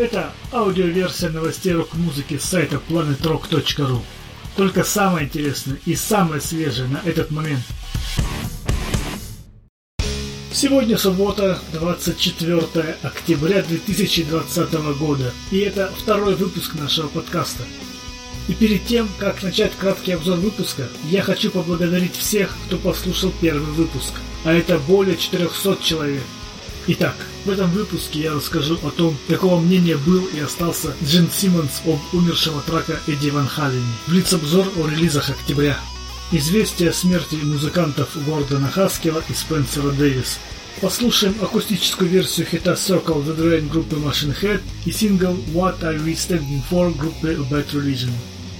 Это аудиоверсия новостей рок-музыки с сайта planetrock.ru. Только самое интересное и самое свежее на этот момент. Сегодня суббота, 24 октября 2020 года, и это второй выпуск нашего подкаста. И перед тем, как начать краткий обзор выпуска, я хочу поблагодарить всех, кто послушал первый выпуск, а это более 400 человек. Итак, в этом выпуске я расскажу о том, какого мнения был и остался Джин Симмонс об умершего трака Эдди Ван Халлене. Блиц-обзор о релизах октября. Известие о смерти музыкантов Гордона Хаскела и Спенсера Дэвис. Послушаем акустическую версию хита Circle the Drain группы Machine Head и сингл What Are We Standing For группы Bad Religion.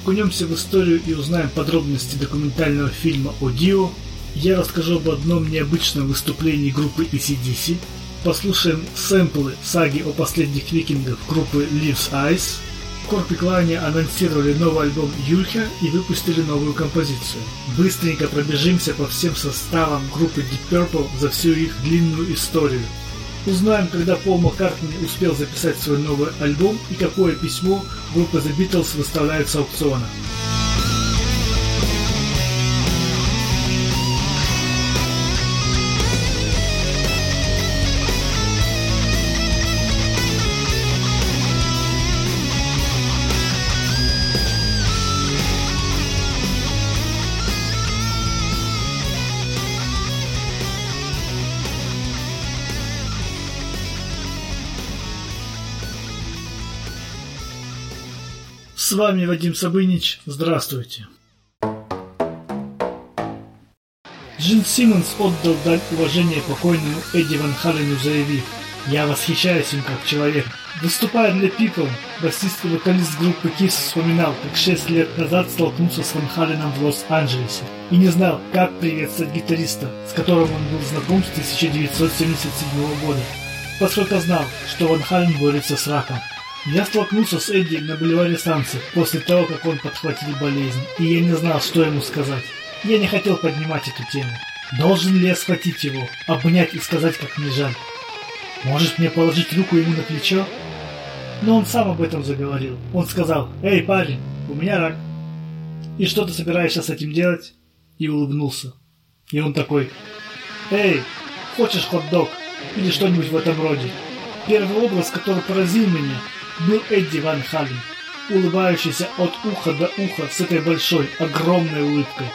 Окунемся в историю и узнаем подробности документального фильма о Дио. Я расскажу об одном необычном выступлении группы ECDC, послушаем сэмплы саги о последних викингах группы Leaves Eyes. Корпиклане анонсировали новый альбом Юльха и выпустили новую композицию. Быстренько пробежимся по всем составам группы Deep Purple за всю их длинную историю. Узнаем, когда Пол Маккартни успел записать свой новый альбом и какое письмо группа The Beatles выставляет с аукциона. Вами Вадим Сабынич. Здравствуйте. Джин Симмонс отдал дань уважения покойному Эдди Ван Халену, заявив «Я восхищаюсь им как человек». Выступая для People, басист и вокалист группы Kiss вспоминал, как шесть лет назад столкнулся с Ван Халеном в Лос-Анджелесе и не знал, как приветствовать гитариста, с которым он был знаком с 1977 года, поскольку знал, что Ван Хален борется с раком. Я столкнулся с Эдди на бульваре станции после того, как он подхватил болезнь, и я не знал, что ему сказать. Я не хотел поднимать эту тему. Должен ли я схватить его, обнять и сказать, как мне жаль? Может мне положить руку ему на плечо? Но он сам об этом заговорил. Он сказал, «Эй, парень, у меня рак». «И что ты собираешься с этим делать?» И улыбнулся. И он такой, «Эй, хочешь хот-дог?» Или что-нибудь в этом роде. Первый образ, который поразил меня, был Эдди Ван Хален, улыбающийся от уха до уха с этой большой, огромной улыбкой.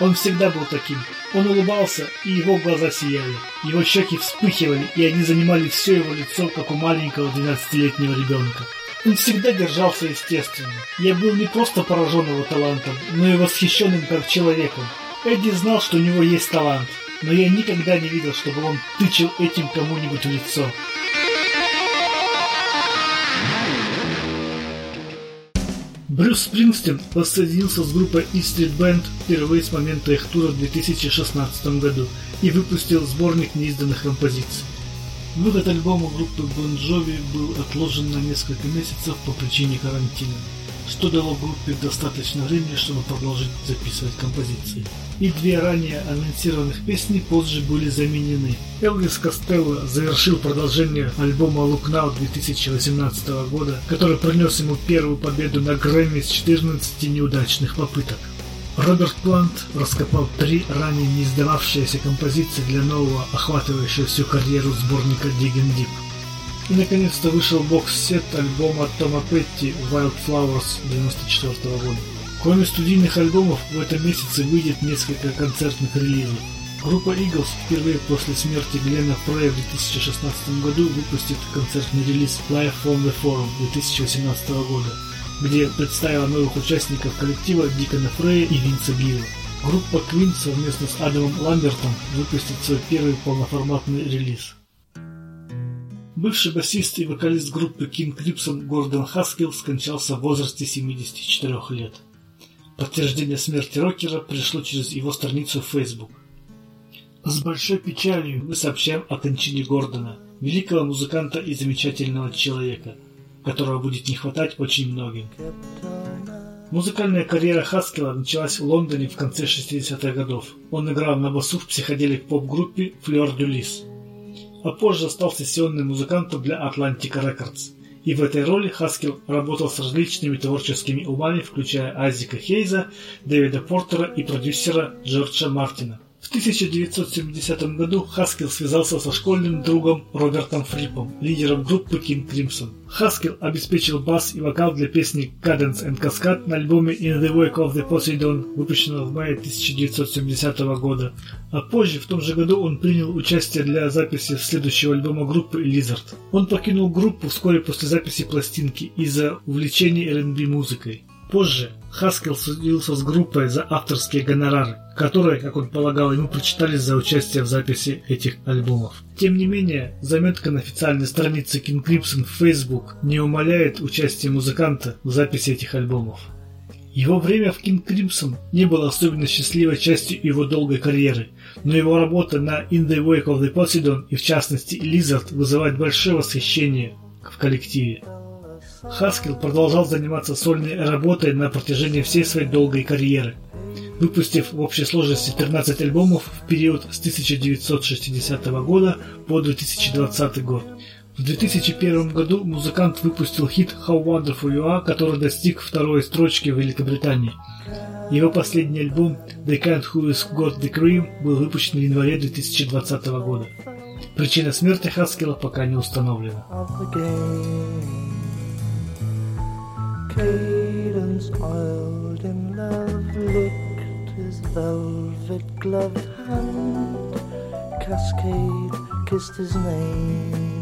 Он всегда был таким. Он улыбался, и его глаза сияли. Его щеки вспыхивали, и они занимали все его лицо, как у маленького 12-летнего ребенка. Он всегда держался естественно. Я был не просто поражен его талантом, но и восхищенным как человеком. Эдди знал, что у него есть талант, но я никогда не видел, чтобы он тычил этим кому-нибудь в лицо. Брюс Спрингстин воссоединился с группой E Street Band впервые с момента их тура в 2016 году и выпустил сборник неизданных композиций. Выход альбома группы Bon Jovi был отложен на несколько месяцев по причине карантина, что дало группе достаточно времени, чтобы продолжить записывать композиции и две ранее анонсированных песни позже были заменены. Элвис Костелло завершил продолжение альбома Look Now 2018 года, который принес ему первую победу на Грэмми с 14 неудачных попыток. Роберт Плант раскопал три ранее не издававшиеся композиции для нового, охватывающего всю карьеру сборника Digging Deep. И наконец-то вышел бокс-сет альбома Тома Петти Wildflowers 1994 года. Кроме студийных альбомов, в этом месяце выйдет несколько концертных релизов. Группа Eagles впервые после смерти Глена Фрея в 2016 году выпустит концертный релиз Live from the Forum 2018 года, где представила новых участников коллектива Дикона Фрея и Винса Гилла. Группа Queen совместно с Адамом Ламбертом выпустит свой первый полноформатный релиз. Бывший басист и вокалист группы King Crimson Гордон Хаскилл скончался в возрасте 74 лет. Подтверждение смерти рокера пришло через его страницу в Facebook. С большой печалью мы сообщаем о кончине Гордона, великого музыканта и замечательного человека, которого будет не хватать очень многим. Музыкальная карьера Хаскела началась в Лондоне в конце 60-х годов. Он играл на басу в психоделик поп-группе de Lis, а позже стал сессионным музыкантом для Atlantic Records и в этой роли Хаскил работал с различными творческими умами, включая Айзека Хейза, Дэвида Портера и продюсера Джорджа Мартина. В 1970 году Хаскил связался со школьным другом Робертом Фрипом, лидером группы King Crimson. Хаскил обеспечил бас и вокал для песни Cadence and Cascade на альбоме In the Wake of the Poseidon, выпущенного в мае 1970 года. А позже, в том же году, он принял участие для записи следующего альбома группы Lizard. Он покинул группу вскоре после записи пластинки из-за увлечения R&B музыкой. Позже Хаскел судился с группой за авторские гонорары, которые, как он полагал, ему прочитались за участие в записи этих альбомов. Тем не менее, заметка на официальной странице King Crimson в Facebook не умаляет участие музыканта в записи этих альбомов. Его время в King Crimson не было особенно счастливой частью его долгой карьеры, но его работа на In the Wake of the Poseidon и в частности Lizard вызывает большое восхищение в коллективе. Хаскил продолжал заниматься сольной работой на протяжении всей своей долгой карьеры, выпустив в общей сложности 13 альбомов в период с 1960 года по 2020 год. В 2001 году музыкант выпустил хит How Wonderful You Are, который достиг второй строчки в Великобритании. Его последний альбом The Kind Who Is Got The Cream был выпущен в январе 2020 года. Причина смерти Хаскила пока не установлена. Cadence oiled in love licked his velvet gloved hand. Cascade kissed his name.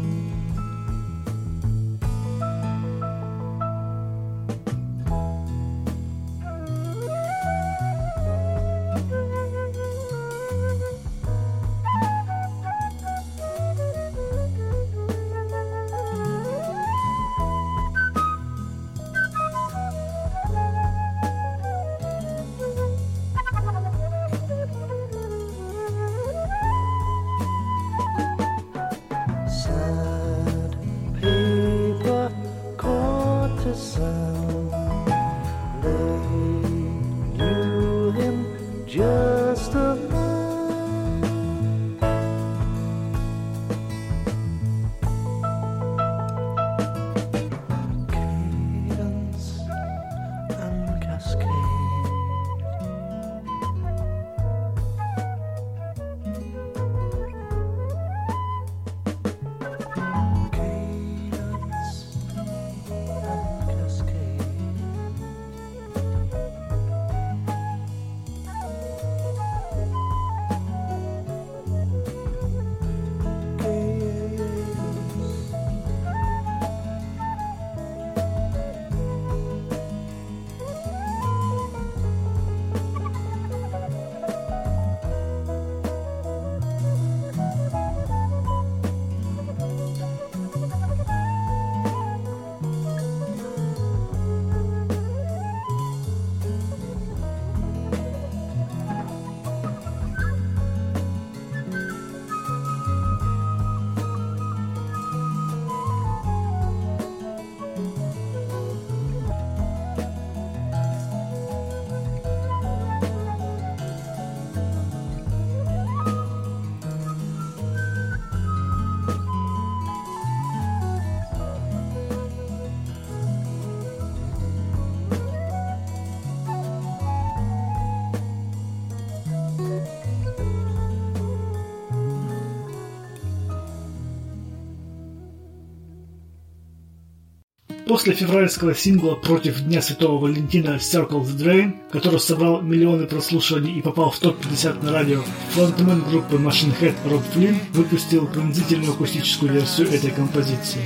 После февральского сингла против Дня Святого Валентина Circle the Drain, который собрал миллионы прослушиваний и попал в топ-50 на радио, фронтмен группы Machine Head Роб Флинн выпустил пронзительную акустическую версию этой композиции.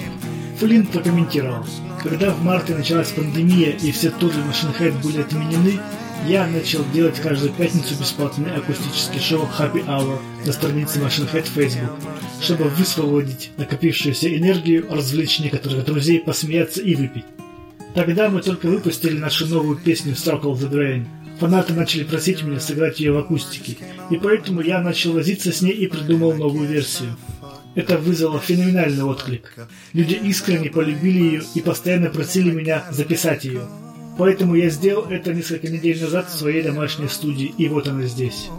Флинн прокомментировал, когда в марте началась пандемия и все туры Machine Head были отменены, я начал делать каждую пятницу бесплатный акустический шоу Happy Hour на странице Machine Head Facebook чтобы высвободить накопившуюся энергию, развлечь некоторых друзей, посмеяться и выпить. Тогда мы только выпустили нашу новую песню Circle the Drain. Фанаты начали просить меня сыграть ее в акустике, и поэтому я начал возиться с ней и придумал новую версию. Это вызвало феноменальный отклик. Люди искренне полюбили ее и постоянно просили меня записать ее. Поэтому я сделал это несколько недель назад в своей домашней студии, и вот она здесь.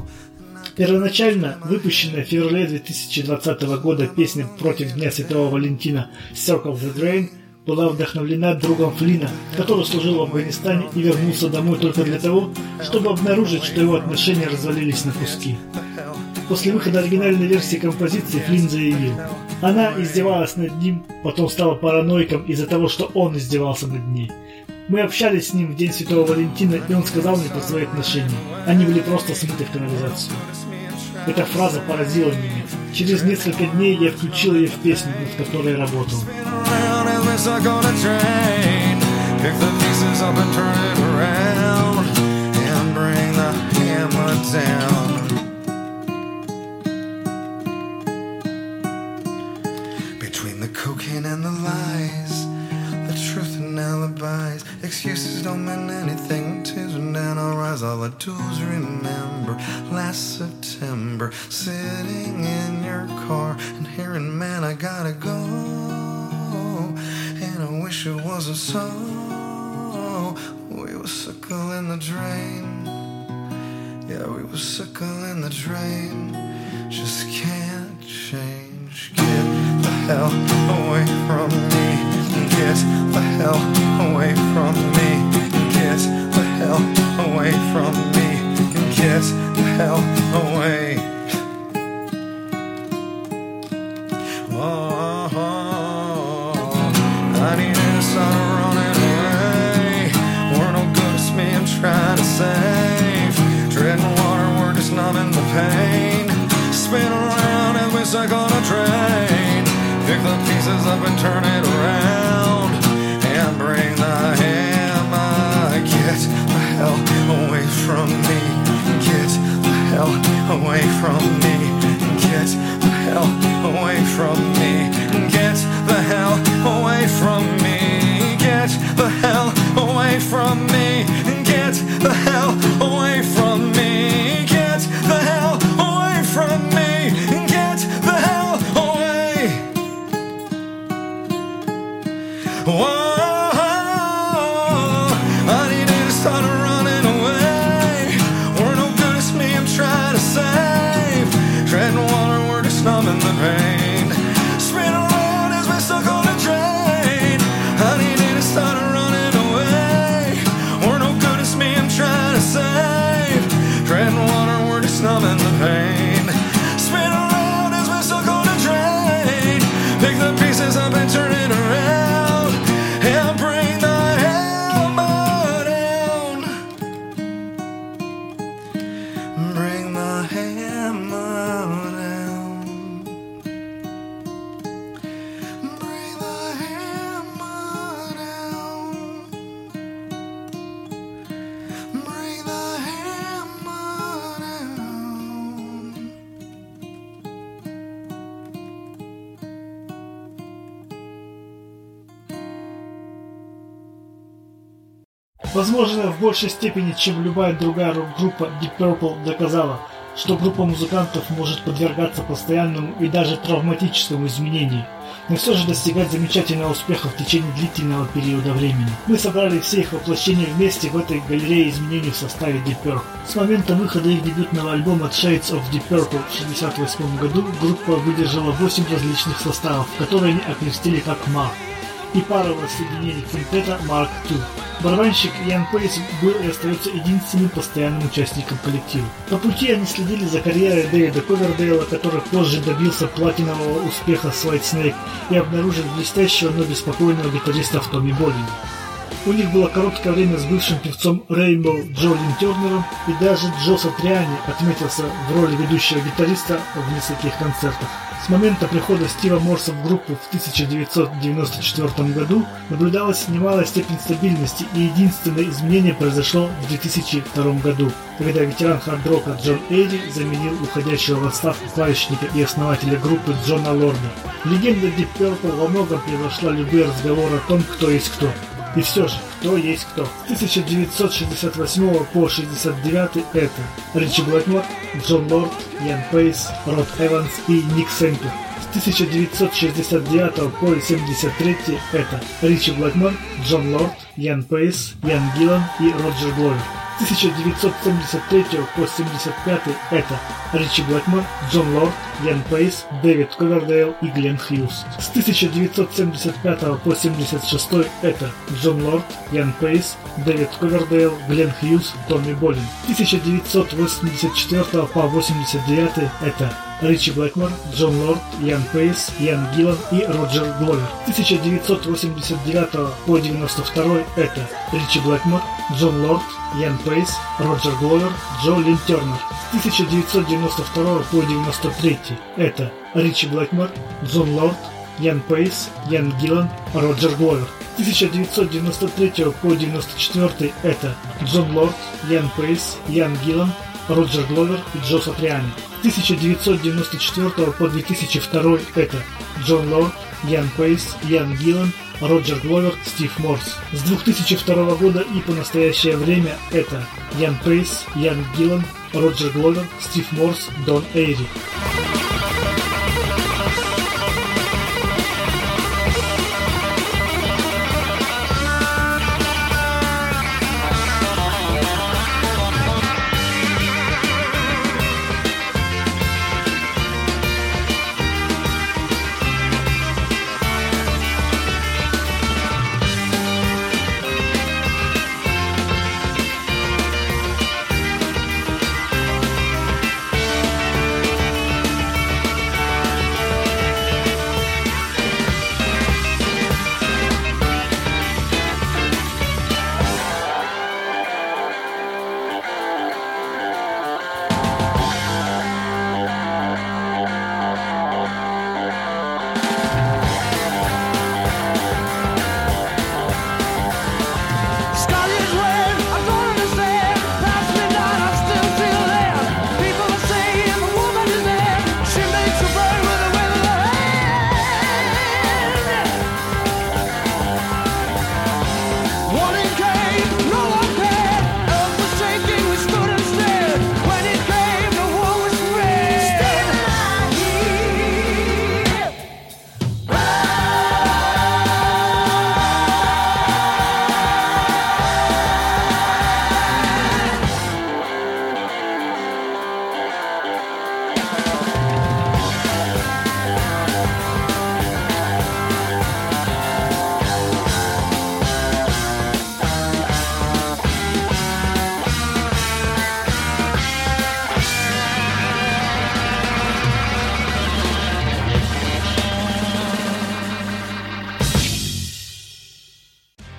Первоначально выпущенная в феврале 2020 года песня против Дня Святого Валентина Circle the Drain была вдохновлена другом Флина, который служил в Афганистане и вернулся домой только для того, чтобы обнаружить, что его отношения развалились на куски. После выхода оригинальной версии композиции Флинн заявил, она издевалась над ним, потом стала параноиком из-за того, что он издевался над ней. Мы общались с ним в день Святого Валентина, и он сказал мне про свои отношения. Они были просто смыты в канализацию. Эта фраза поразила меня. Через несколько дней я включил ее в песню, над которой работал. Between the cocaine and the lies, and excuses don't mean anything. Tears run down our eyes. All do is remember last September, sitting in your car and hearing, "Man, I gotta go." And I wish it wasn't so. We were in the drain. Yeah, we were in the drain. Just can't change. The hell away from me. Get the hell away from me. Get the hell away from me. Get the hell away. Oh, I need start running away. We're no good, it's me I'm trying to save. Treading water, we're just numbing the pain. Spin around as we suck on a train. Pick up and turn it around. And bring the hammer. Get the hell away from me. Get the hell away from me. Get the hell away from me. Get the hell away from me. Get the hell away from me. Get the hell большей степени, чем любая другая рок-группа, Deep Purple доказала, что группа музыкантов может подвергаться постоянному и даже травматическому изменению, но все же достигать замечательного успеха в течение длительного периода времени. Мы собрали все их воплощения вместе в этой галерее изменений в составе Deep Purple. С момента выхода их дебютного альбома Shades of Deep Purple в 1968 году группа выдержала 8 различных составов, которые они окрестили как Mark и парового соединения квинтета Mark II. Барабанщик Ян Пейс был и остается единственным постоянным участником коллектива. По пути они следили за карьерой Дэвида Ковердейла, который позже добился платинового успеха с White Snake и обнаружил блестящего, но беспокойного гитариста в Томми Боллине. У них было короткое время с бывшим певцом Rainbow Джолин Тернером, и даже Джо Сатриани отметился в роли ведущего гитариста в нескольких концертах. С момента прихода Стива Морса в группу в 1994 году наблюдалась немалая степень стабильности, и единственное изменение произошло в 2002 году, когда ветеран хард-рока Джон Эйди заменил уходящего в отставку клавишника и основателя группы Джона Лорда. Легенда Deep Purple во многом превзошла любые разговоры о том, кто есть кто. И все же, кто есть кто. С 1968 по 69 это Ричи Блэкмор, Джон Лорд, Ян Пейс, Род Эванс и Ник Симпер. С 1969 по 73 это Ричи Блэкмор, Джон Лорд, Ян Пейс, Ян Гиллан и Роджер Гловер. С 1973 по 1975 это Ричи Блэкмор, Джон Лорд, Ян Пейс, Дэвид Ковердейл и Глен Хьюз. С 1975 по 1976 это Джон Лорд, Ян Пейс, Дэвид Ковердейл, Глен Хьюз, Томми Болин. С 1984 по 1989 это Ричи Блэкмор, Джон Лорд, Ян Пейс, Ян Гиллан и Роджер Гловер. 1989 по 92 это Ричи Блэкмор, Джон Лорд, Ян Пейс, Роджер Гловер, Джо Лин Тернер. С 1992 по 93 это Ричи Блэкмор, Джон Лорд, Ян Пейс, Ян Гиллан, Роджер Гловер. 1993 по 94 это Джон Лорд, Ян Пейс, Ян Гиллан, Роджер Гловер и Джо Сатриани. 1994 по 2002 это Джон Лорд, Ян Пейс, Ян Гиллан, Роджер Гловер, Стив Морс. С 2002 года и по настоящее время это Ян Пейс, Ян Гиллан, Роджер Гловер, Стив Морс, Дон Эйри.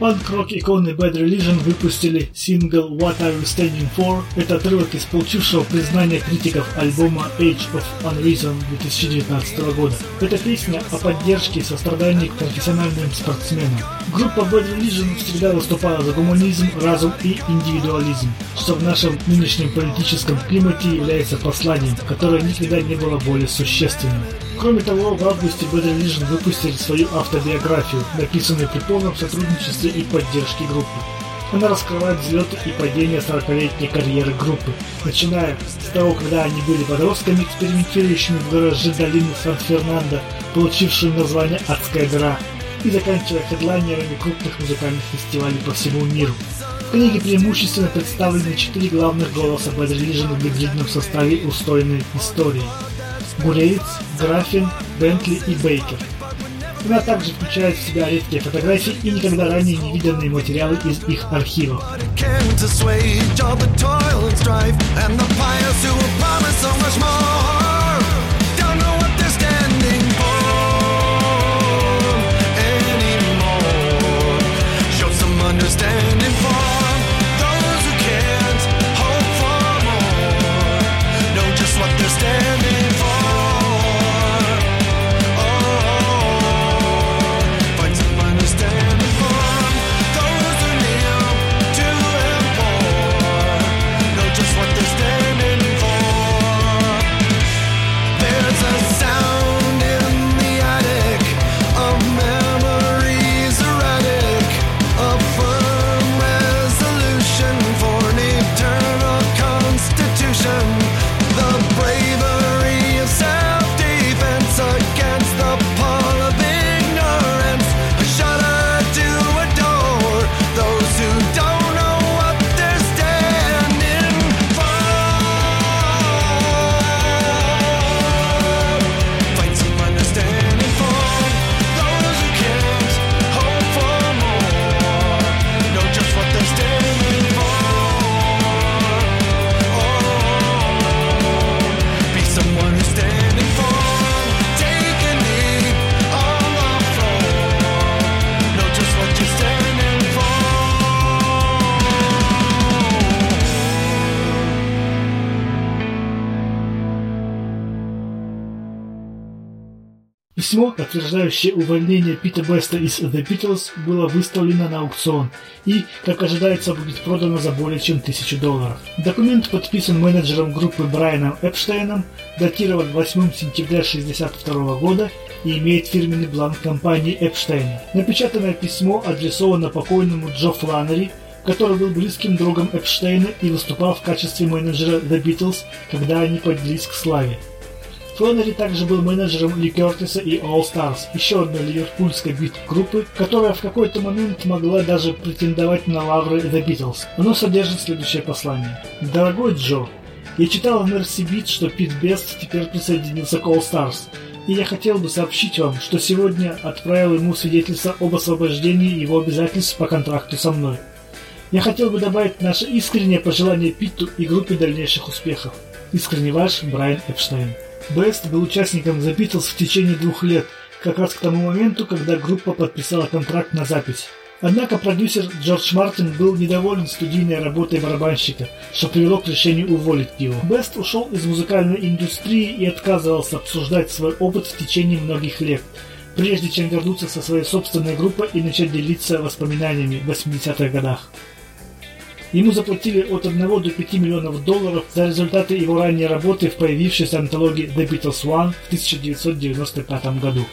Панк-рок иконы Bad Religion выпустили сингл What Are You Standing For. Это отрывок из получившего признание критиков альбома Age of Unreason 2019 года. Это песня о поддержке и сострадании к профессиональным спортсменам. Группа Bad Religion всегда выступала за гуманизм, разум и индивидуализм, что в нашем нынешнем политическом климате является посланием, которое никогда не было более существенным. Кроме того, в августе Bad выпустили свою автобиографию, написанную при полном сотрудничестве и поддержке группы. Она раскрывает взлеты и падения 40-летней карьеры группы, начиная с того, когда они были подростками, экспериментирующими в гараже долины Сан-Фернандо, получившими название «Адская дыра», и заканчивая хедлайнерами крупных музыкальных фестивалей по всему миру. В книге преимущественно представлены четыре главных голоса Bad Religion в гибридном составе устойной истории – Гулеец, Графин, Бентли и Бейкер. Она также включает в себя редкие фотографии и никогда ранее не виденные материалы из их архивов. Understanding Письмо, подтверждающее увольнение Пита Беста из The Beatles, было выставлено на аукцион и, как ожидается, будет продано за более чем тысячу долларов. Документ подписан менеджером группы Брайаном Эпштейном, датирован 8 сентября 1962 года и имеет фирменный бланк компании Эпштейна. Напечатанное письмо адресовано покойному Джо Фланнери, который был близким другом Эпштейна и выступал в качестве менеджера The Beatles, когда они поднялись к славе. Фланнери также был менеджером Ли Кертиса и All Stars, еще одной ливерпульской бит-группы, которая в какой-то момент могла даже претендовать на лавры The Beatles. Оно содержит следующее послание. «Дорогой Джо, я читал в Mercy Beat, что Пит Бест теперь присоединился к All Stars, и я хотел бы сообщить вам, что сегодня отправил ему свидетельство об освобождении его обязательств по контракту со мной. Я хотел бы добавить наше искреннее пожелание Питту и группе дальнейших успехов. Искренне ваш Брайан Эпштейн. Бест был участником The Beatles в течение двух лет, как раз к тому моменту, когда группа подписала контракт на запись. Однако продюсер Джордж Мартин был недоволен студийной работой барабанщика, что привело к решению уволить его. Бест ушел из музыкальной индустрии и отказывался обсуждать свой опыт в течение многих лет, прежде чем вернуться со своей собственной группой и начать делиться воспоминаниями в 80-х годах. Ему заплатили от 1 до 5 миллионов долларов за результаты его ранней работы в появившейся антологии The Beatles One в 1995 году.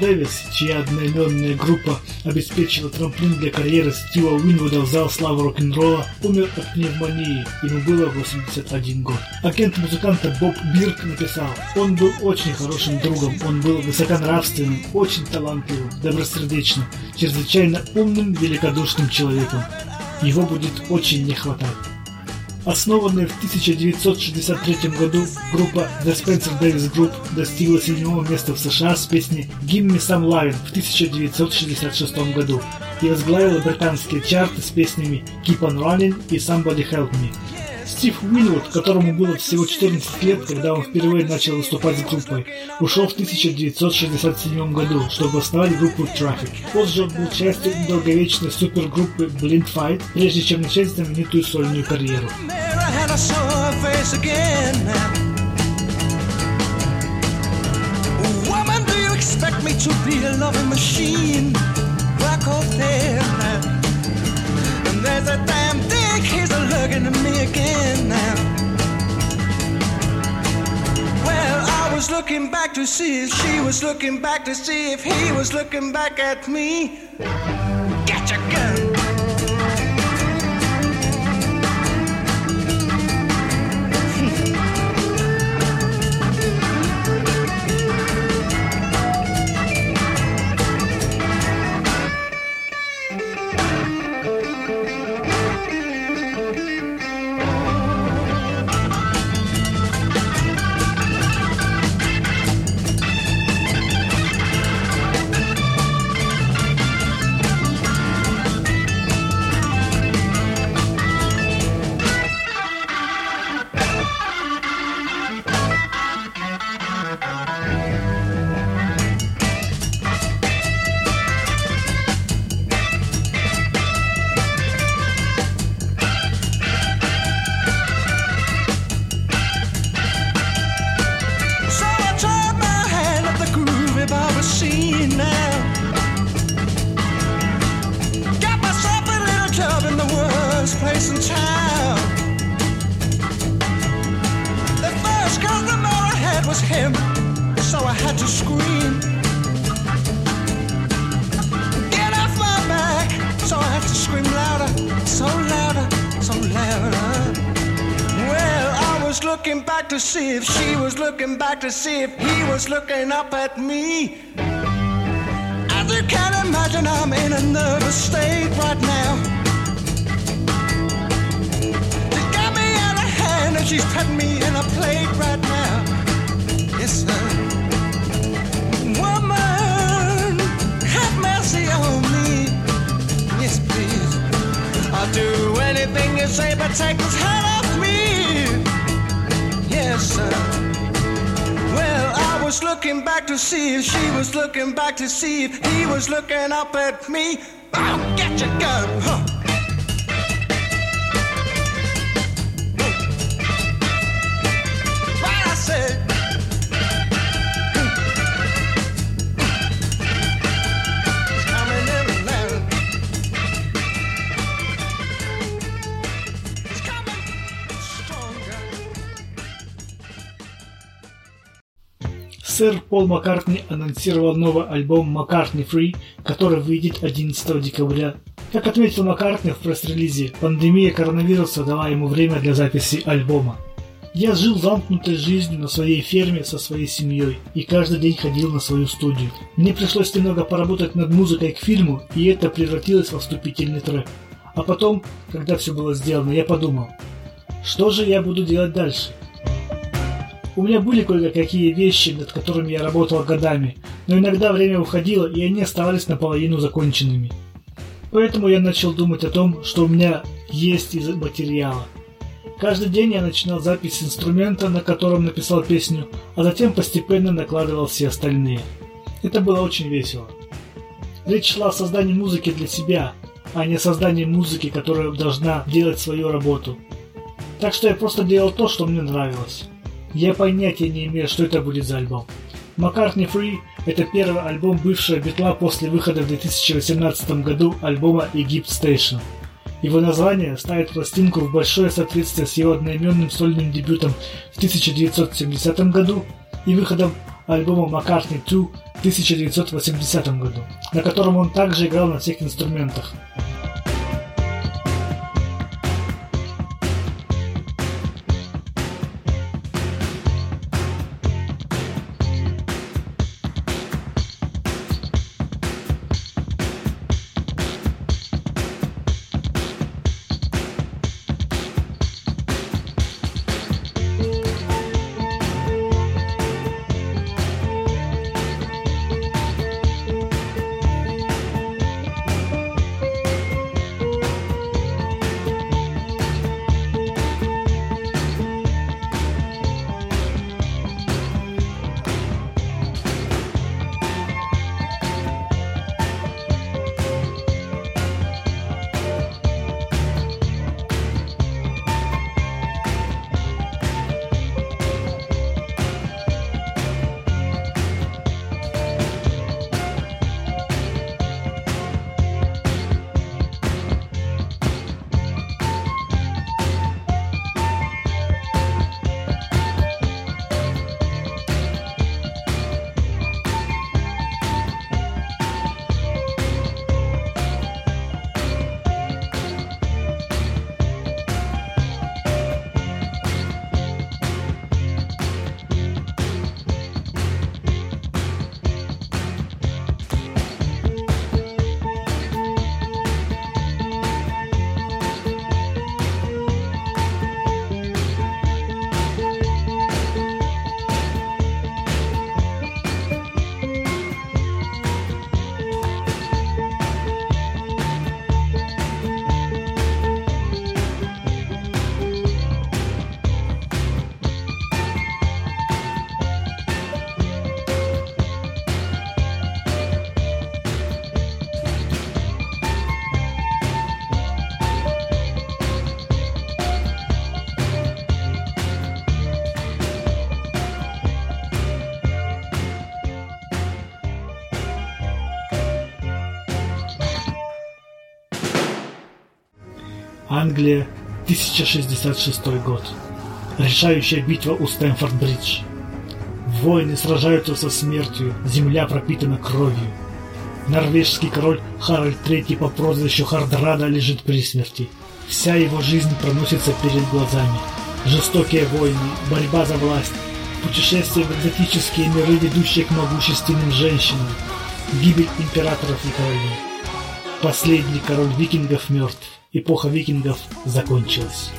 Дэвис, чья одноименная группа обеспечила трамплин для карьеры Стива Уинвуда в зал славы рок-н-ролла, умер от пневмонии, ему было 81 год. Агент музыканта Боб Бирк написал, он был очень хорошим другом, он был высоконравственным, очень талантливым, добросердечным, чрезвычайно умным, великодушным человеком. Его будет очень не хватать. Основанная в 1963 году группа The Spencer Davis Group достигла седьмого места в США с песней «Give Me Some Lovin' в 1966 году и возглавила британские чарты с песнями «Keep on Running» и «Somebody Help Me». Стив Уинвуд, которому было всего 14 лет, когда он впервые начал выступать с группой, ушел в 1967 году, чтобы основать группу Traffic. Позже он был частью долговечной супергруппы Blind Fight, прежде чем начать знаменитую сольную карьеру. there's a damn a looking at me again now. Well, I was looking back to see if she was looking back to see if he was looking back at me. Get your gun. Looking back to see if he was looking up at me. As you can imagine, I'm in a nervous state right now. She got me out of hand and she's putting me in a plate right now. Yes, sir. Woman, have mercy on me. Yes, please. I'll do anything you say, but take this hand was looking back to see if she was looking back to see if he was looking up at me. I'll get you, girl. Huh. Сэр Пол Маккартни анонсировал новый альбом «Маккартни Free», который выйдет 11 декабря. Как отметил Маккартни в пресс-релизе, пандемия коронавируса дала ему время для записи альбома. Я жил замкнутой жизнью на своей ферме со своей семьей и каждый день ходил на свою студию. Мне пришлось немного поработать над музыкой к фильму, и это превратилось во вступительный трек. А потом, когда все было сделано, я подумал, что же я буду делать дальше? У меня были кое-какие вещи, над которыми я работал годами, но иногда время уходило, и они оставались наполовину законченными. Поэтому я начал думать о том, что у меня есть из материала. Каждый день я начинал запись инструмента, на котором написал песню, а затем постепенно накладывал все остальные. Это было очень весело. Речь шла о создании музыки для себя, а не о создании музыки, которая должна делать свою работу. Так что я просто делал то, что мне нравилось. Я понятия не имею, что это будет за альбом. Маккартни Free – это первый альбом бывшего Битла после выхода в 2018 году альбома Egypt Station. Его название ставит пластинку в большое соответствие с его одноименным сольным дебютом в 1970 году и выходом альбома Маккартни 2 в 1980 году, на котором он также играл на всех инструментах. Англия, 1066 год. Решающая битва у Стэнфорд-Бридж. Воины сражаются со смертью, земля пропитана кровью. Норвежский король Харальд III по прозвищу Хардрада лежит при смерти. Вся его жизнь проносится перед глазами. Жестокие войны, борьба за власть, путешествия в экзотические миры, ведущие к могущественным женщинам, гибель императоров и королей. Последний король викингов мертв. Эпоха викингов закончилась.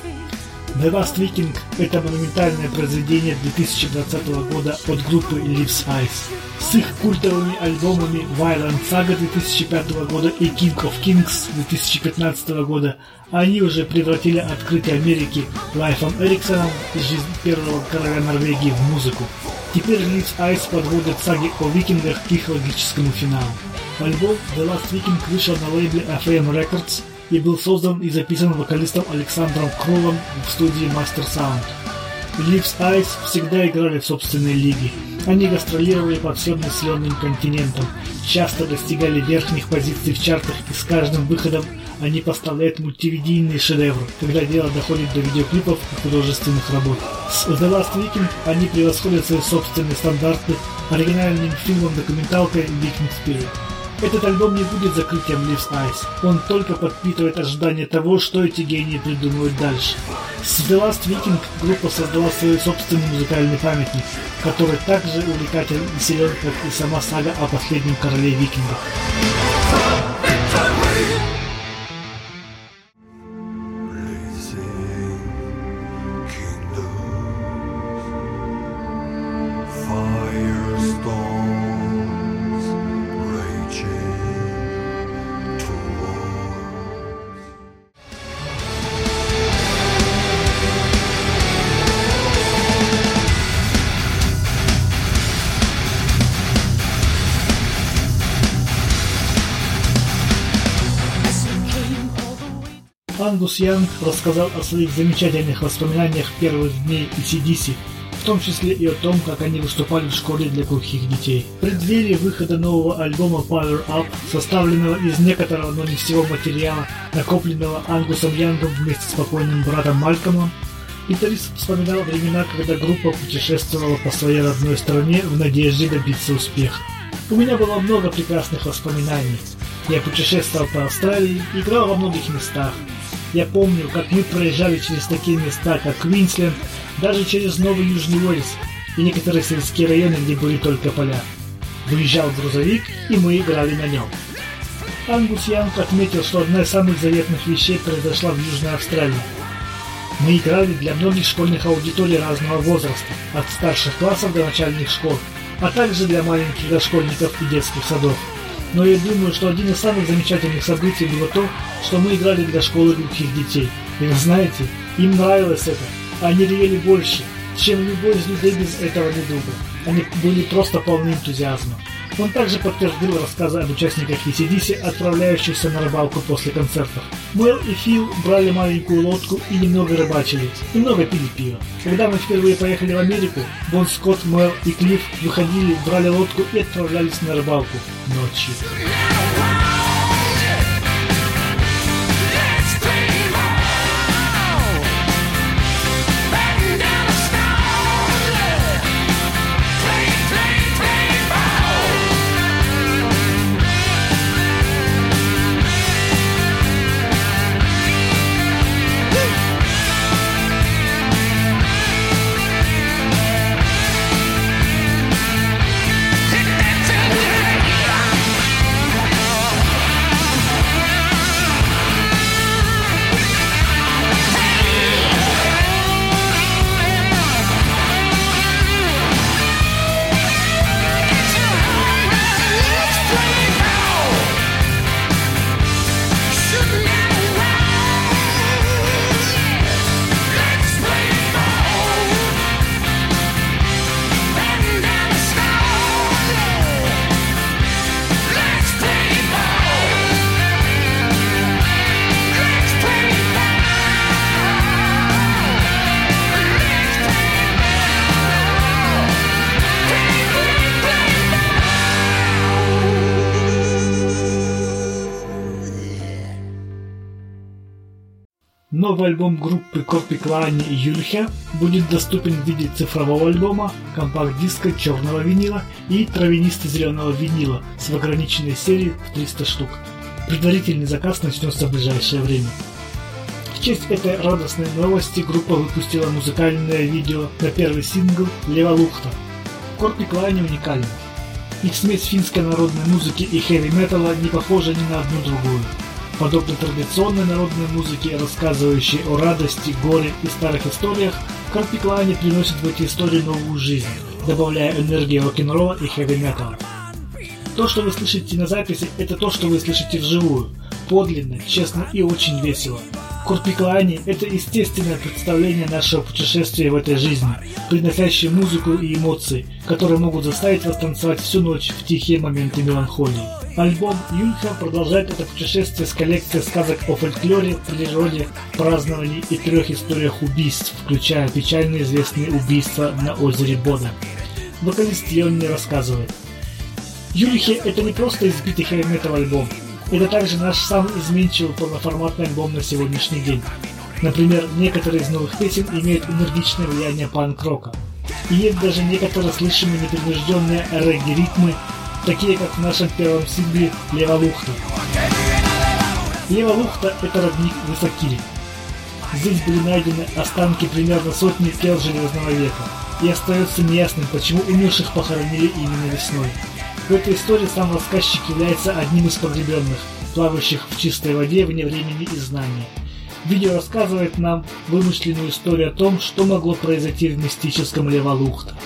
The Last Viking – это монументальное произведение 2020 года от группы Leaves Eyes. С их культовыми альбомами Violent Saga 2005 года и King of Kings 2015 года они уже превратили открытие Америки Лайфом Эриксоном и жизнь первого короля Норвегии в музыку. Теперь Leaves Eyes подводят саги о викингах к их логическому финалу. Альбом The Last Viking вышел на лейбле FM Records и был создан и записан вокалистом Александром Кролом в студии Master Sound. Leaves Eyes всегда играли в собственной лиге. Они гастролировали по всем населенным континентам, часто достигали верхних позиций в чартах и с каждым выходом они поставляют мультивидийные шедевры, когда дело доходит до видеоклипов и художественных работ. С The Last Weekend они превосходят свои собственные стандарты оригинальным фильмом-документалкой Viking Spirit. Этот альбом не будет закрытием Leaves Eyes. Он только подпитывает ожидание того, что эти гении придумают дальше. С The Last Viking группа создала свой собственный музыкальный памятник, который также увлекателен и силен, как и сама сага о последнем короле викингов. Янг рассказал о своих замечательных воспоминаниях первых дней ECDC, в том числе и о том, как они выступали в школе для глухих детей. В преддверии выхода нового альбома Power Up, составленного из некоторого, но не всего материала, накопленного Ангусом Янгом вместе с покойным братом Малькомом, гитарист вспоминал времена, когда группа путешествовала по своей родной стране в надежде добиться успеха. У меня было много прекрасных воспоминаний. Я путешествовал по Австралии, играл во многих местах. Я помню, как мы проезжали через такие места, как Квинсленд, даже через Новый Южный Уэльс и некоторые сельские районы, где были только поля. Выезжал грузовик, и мы играли на нем. Ангус Янг отметил, что одна из самых заветных вещей произошла в Южной Австралии. Мы играли для многих школьных аудиторий разного возраста, от старших классов до начальных школ, а также для маленьких дошкольников и детских садов. Но я думаю, что один из самых замечательных событий было то, что мы играли для школы глухих детей. И вы знаете, им нравилось это. Они ревели больше, чем любой из людей без этого недуга. Они были просто полны энтузиазма. Он также подтвердил рассказы об участниках ECDC, отправляющихся на рыбалку после концертов. Мэл и Фил брали маленькую лодку и немного рыбачили, немного пили пиво. Когда мы впервые поехали в Америку, Бон Скотт, Мэл и Клифф выходили, брали лодку и отправлялись на рыбалку ночью. Новый альбом группы Копи Клани и Юльхе будет доступен в виде цифрового альбома, компакт-диска черного винила и травянисто зеленого винила с ограниченной серии в 300 штук. Предварительный заказ начнется в ближайшее время. В честь этой радостной новости группа выпустила музыкальное видео на первый сингл «Лева Лухта». Корпи Клайне уникальна. Их смесь финской народной музыки и хэви-металла не похожа ни на одну другую. Подобно традиционной народной музыке, рассказывающей о радости, горе и старых историях, Корпи Клайне приносит в эти истории новую жизнь, добавляя энергии рок-н-ролла и хэви-металла. То, что вы слышите на записи, это то, что вы слышите вживую. Подлинно, честно и очень весело. Курпиклани – это естественное представление нашего путешествия в этой жизни, приносящее музыку и эмоции, которые могут заставить вас танцевать всю ночь в тихие моменты меланхолии. Альбом Юнха продолжает это путешествие с коллекцией сказок о фольклоре, природе, праздновании и трех историях убийств, включая печально известные убийства на озере Бода. Вокалист Йон не рассказывает. Юлихи – это не просто избитый хэви-метал альбом, это также наш самый изменчивый полноформатный альбом на сегодняшний день. Например, некоторые из новых песен имеют энергичное влияние панк-рока. И есть даже некоторые слышимые непринужденные регги-ритмы, такие как в нашем первом сингле «Лева Лухта». «Лева Лухта» — это родник Высокири. Здесь были найдены останки примерно сотни тел Железного века, и остается неясным, почему умерших похоронили именно весной. В этой истории сам рассказчик является одним из погребенных, плавающих в чистой воде вне времени и знания. Видео рассказывает нам вымышленную историю о том, что могло произойти в мистическом Левалухта.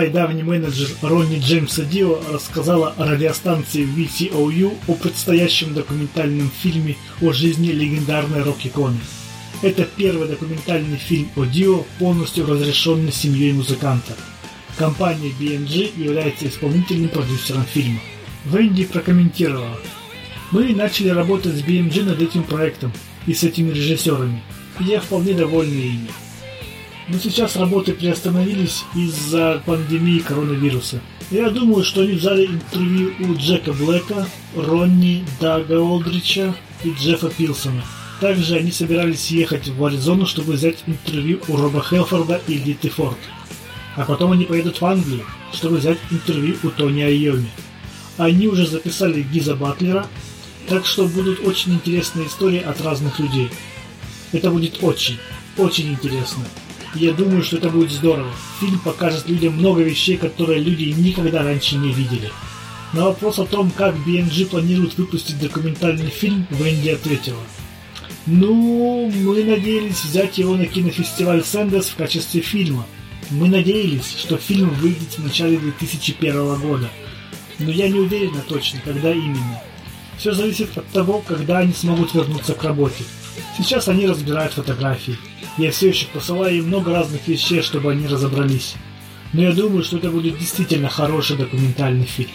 Вдова и давний менеджер Ронни Джеймса Дио, рассказала радиостанции VCOU о предстоящем документальном фильме о жизни легендарной рок-иконы. Это первый документальный фильм о Дио, полностью разрешенный семьей музыканта. Компания BMG является исполнительным продюсером фильма. Венди прокомментировала. Мы начали работать с BMG над этим проектом и с этими режиссерами. И я вполне довольна ими. Но сейчас работы приостановились из-за пандемии коронавируса. Я думаю, что они взяли интервью у Джека Блэка, Ронни, Дага Олдрича и Джеффа Пилсона. Также они собирались ехать в Аризону, чтобы взять интервью у Роба Хелфорда и Литы Форд. А потом они поедут в Англию, чтобы взять интервью у Тони Айоми. Они уже записали Гиза Батлера, так что будут очень интересные истории от разных людей. Это будет очень, очень интересно. И я думаю, что это будет здорово. Фильм покажет людям много вещей, которые люди никогда раньше не видели. На вопрос о том, как BMG планирует выпустить документальный фильм, Венди ответила. Ну, мы надеялись взять его на кинофестиваль Сэндерс в качестве фильма. Мы надеялись, что фильм выйдет в начале 2001 года. Но я не уверена точно, когда именно. Все зависит от того, когда они смогут вернуться к работе. Сейчас они разбирают фотографии. Я все еще посылаю им много разных вещей, чтобы они разобрались. Но я думаю, что это будет действительно хороший документальный фильм.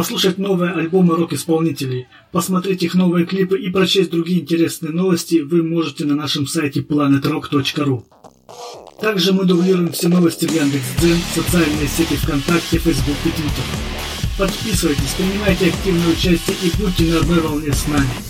Послушать новые альбомы рок-исполнителей, посмотреть их новые клипы и прочесть другие интересные новости вы можете на нашем сайте planetrock.ru. Также мы дублируем все новости в Яндекс.Дзен, социальные сети ВКонтакте, Фейсбук и Твиттер. Подписывайтесь, принимайте активное участие и будьте на одной волне с нами.